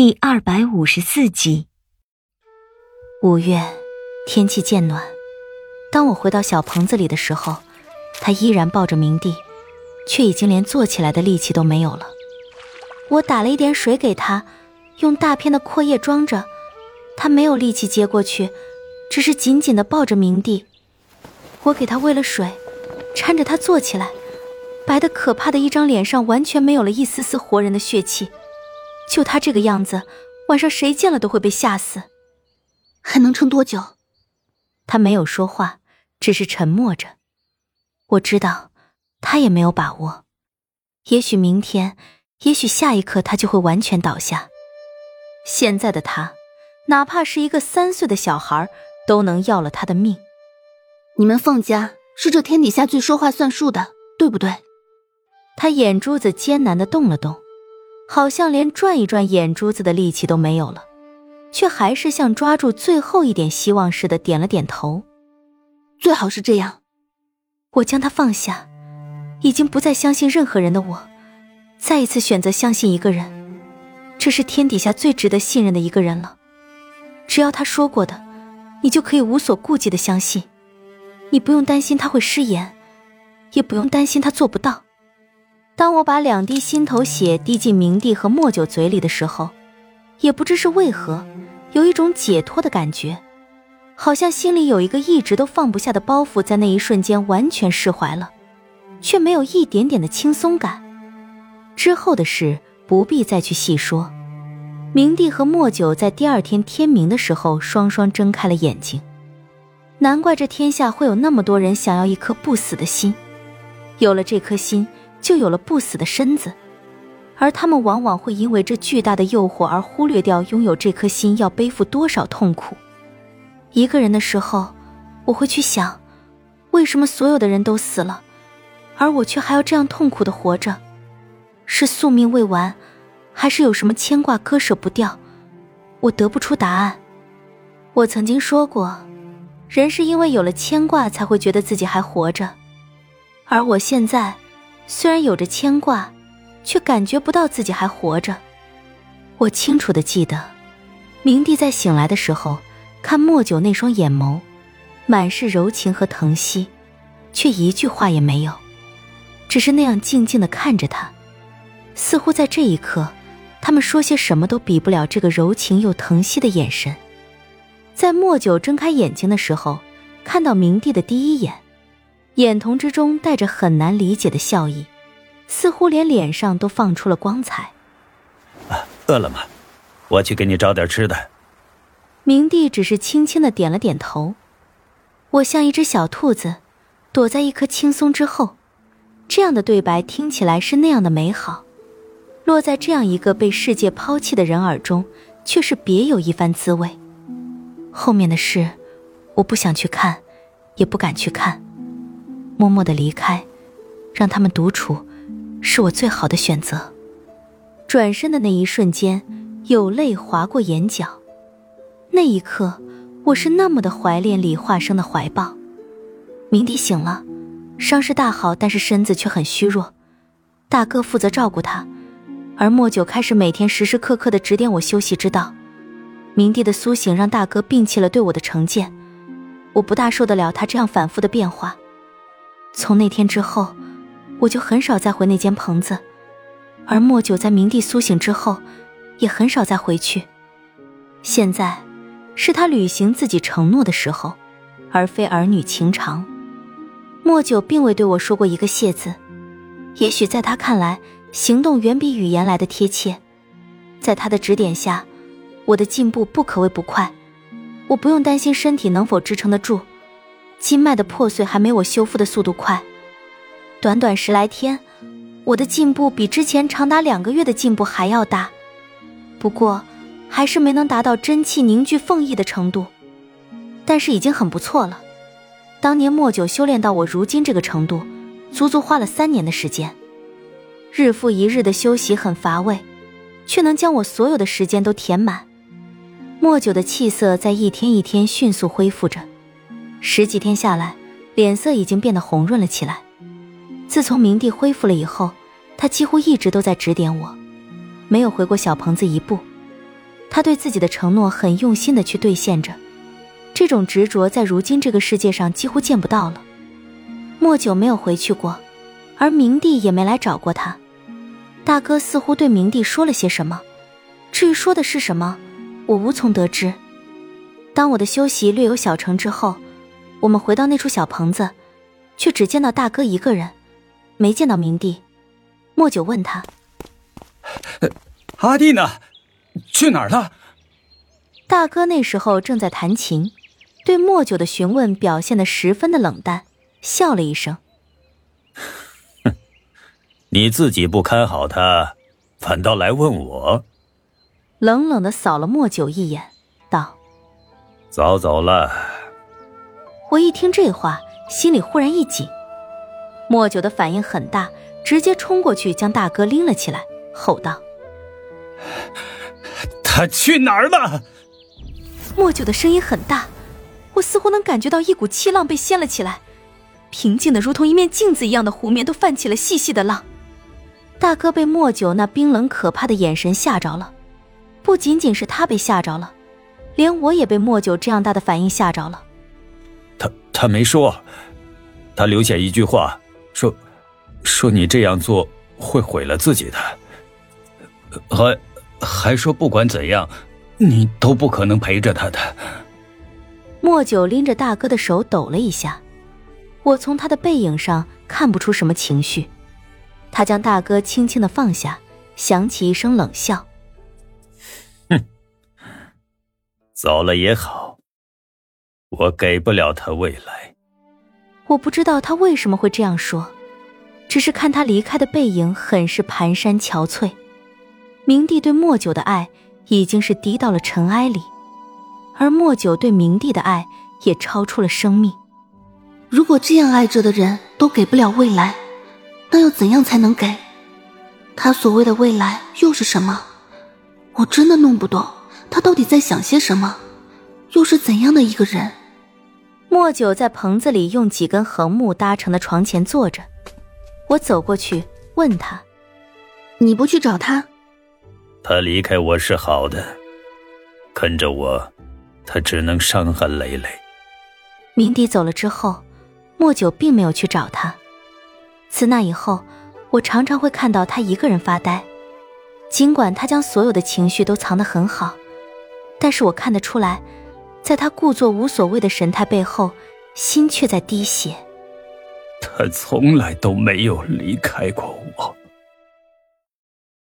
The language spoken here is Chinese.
第二百五十四集。五月，天气渐暖。当我回到小棚子里的时候，他依然抱着明帝，却已经连坐起来的力气都没有了。我打了一点水给他，用大片的阔叶装着，他没有力气接过去，只是紧紧的抱着明帝。我给他喂了水，搀着他坐起来，白的可怕的一张脸上完全没有了一丝丝活人的血气。就他这个样子，晚上谁见了都会被吓死。还能撑多久？他没有说话，只是沉默着。我知道，他也没有把握。也许明天，也许下一刻，他就会完全倒下。现在的他，哪怕是一个三岁的小孩，都能要了他的命。你们凤家是这天底下最说话算数的，对不对？他眼珠子艰难的动了动。好像连转一转眼珠子的力气都没有了，却还是像抓住最后一点希望似的点了点头。最好是这样。我将他放下，已经不再相信任何人的我，再一次选择相信一个人，这是天底下最值得信任的一个人了。只要他说过的，你就可以无所顾忌的相信。你不用担心他会失言，也不用担心他做不到。当我把两滴心头血滴进明帝和莫九嘴里的时候，也不知是为何，有一种解脱的感觉，好像心里有一个一直都放不下的包袱，在那一瞬间完全释怀了，却没有一点点的轻松感。之后的事不必再去细说。明帝和莫九在第二天天明的时候双双睁开了眼睛，难怪这天下会有那么多人想要一颗不死的心，有了这颗心。就有了不死的身子，而他们往往会因为这巨大的诱惑而忽略掉拥有这颗心要背负多少痛苦。一个人的时候，我会去想，为什么所有的人都死了，而我却还要这样痛苦的活着？是宿命未完，还是有什么牵挂割舍不掉？我得不出答案。我曾经说过，人是因为有了牵挂才会觉得自己还活着，而我现在。虽然有着牵挂，却感觉不到自己还活着。我清楚的记得，明帝在醒来的时候，看莫九那双眼眸，满是柔情和疼惜，却一句话也没有，只是那样静静的看着他，似乎在这一刻，他们说些什么都比不了这个柔情又疼惜的眼神。在莫九睁开眼睛的时候，看到明帝的第一眼。眼瞳之中带着很难理解的笑意，似乎连脸上都放出了光彩。啊，饿了吗？我去给你找点吃的。明帝只是轻轻的点了点头。我像一只小兔子，躲在一棵青松之后。这样的对白听起来是那样的美好，落在这样一个被世界抛弃的人耳中，却是别有一番滋味。后面的事，我不想去看，也不敢去看。默默的离开，让他们独处，是我最好的选择。转身的那一瞬间，有泪划过眼角。那一刻，我是那么的怀恋李化生的怀抱。明帝醒了，伤势大好，但是身子却很虚弱。大哥负责照顾他，而莫九开始每天时时刻刻的指点我休息之道。明帝的苏醒让大哥摒弃了对我的成见，我不大受得了他这样反复的变化。从那天之后，我就很少再回那间棚子，而莫九在明帝苏醒之后，也很少再回去。现在，是他履行自己承诺的时候，而非儿女情长。莫九并未对我说过一个谢字，也许在他看来，行动远比语言来的贴切。在他的指点下，我的进步不可谓不快，我不用担心身体能否支撑得住。经脉的破碎还没我修复的速度快，短短十来天，我的进步比之前长达两个月的进步还要大。不过，还是没能达到真气凝聚凤翼的程度，但是已经很不错了。当年莫九修炼到我如今这个程度，足足花了三年的时间。日复一日的休息很乏味，却能将我所有的时间都填满。莫九的气色在一天一天迅速恢复着。十几天下来，脸色已经变得红润了起来。自从明帝恢复了以后，他几乎一直都在指点我，没有回过小棚子一步。他对自己的承诺很用心的去兑现着，这种执着在如今这个世界上几乎见不到了。莫九没有回去过，而明帝也没来找过他。大哥似乎对明帝说了些什么，至于说的是什么，我无从得知。当我的休息略有小成之后，我们回到那处小棚子，却只见到大哥一个人，没见到明帝。莫九问他：“阿弟呢？去哪儿了？”大哥那时候正在弹琴，对莫九的询问表现得十分的冷淡。笑了一声，哼，你自己不看好他，反倒来问我。冷冷的扫了莫九一眼，道：“早走了。”我一听这话，心里忽然一紧。莫九的反应很大，直接冲过去将大哥拎了起来，吼道：“他去哪儿了？”莫九的声音很大，我似乎能感觉到一股气浪被掀了起来。平静的如同一面镜子一样的湖面都泛起了细细的浪，大哥被莫九那冰冷可怕的眼神吓着了，不仅仅是他被吓着了，连我也被莫九这样大的反应吓着了。他他没说，他留下一句话，说，说你这样做会毁了自己的，还还说不管怎样，你都不可能陪着他的。莫九拎着大哥的手抖了一下。我从他的背影上看不出什么情绪，他将大哥轻轻的放下，响起一声冷笑：“哼，走了也好，我给不了他未来。”我不知道他为什么会这样说，只是看他离开的背影很是蹒跚憔悴。明帝对莫九的爱已经是低到了尘埃里，而莫九对明帝的爱也超出了生命。如果这样爱着的人都给不了未来，那要怎样才能给？他所谓的未来又是什么？我真的弄不懂，他到底在想些什么？又是怎样的一个人？莫九在棚子里用几根横木搭成的床前坐着，我走过去问他：“你不去找他？”他离开我是好的，跟着我，他只能伤痕累累。明帝走了之后。莫九并没有去找他。自那以后，我常常会看到他一个人发呆。尽管他将所有的情绪都藏得很好，但是我看得出来，在他故作无所谓的神态背后，心却在滴血。他从来都没有离开过我。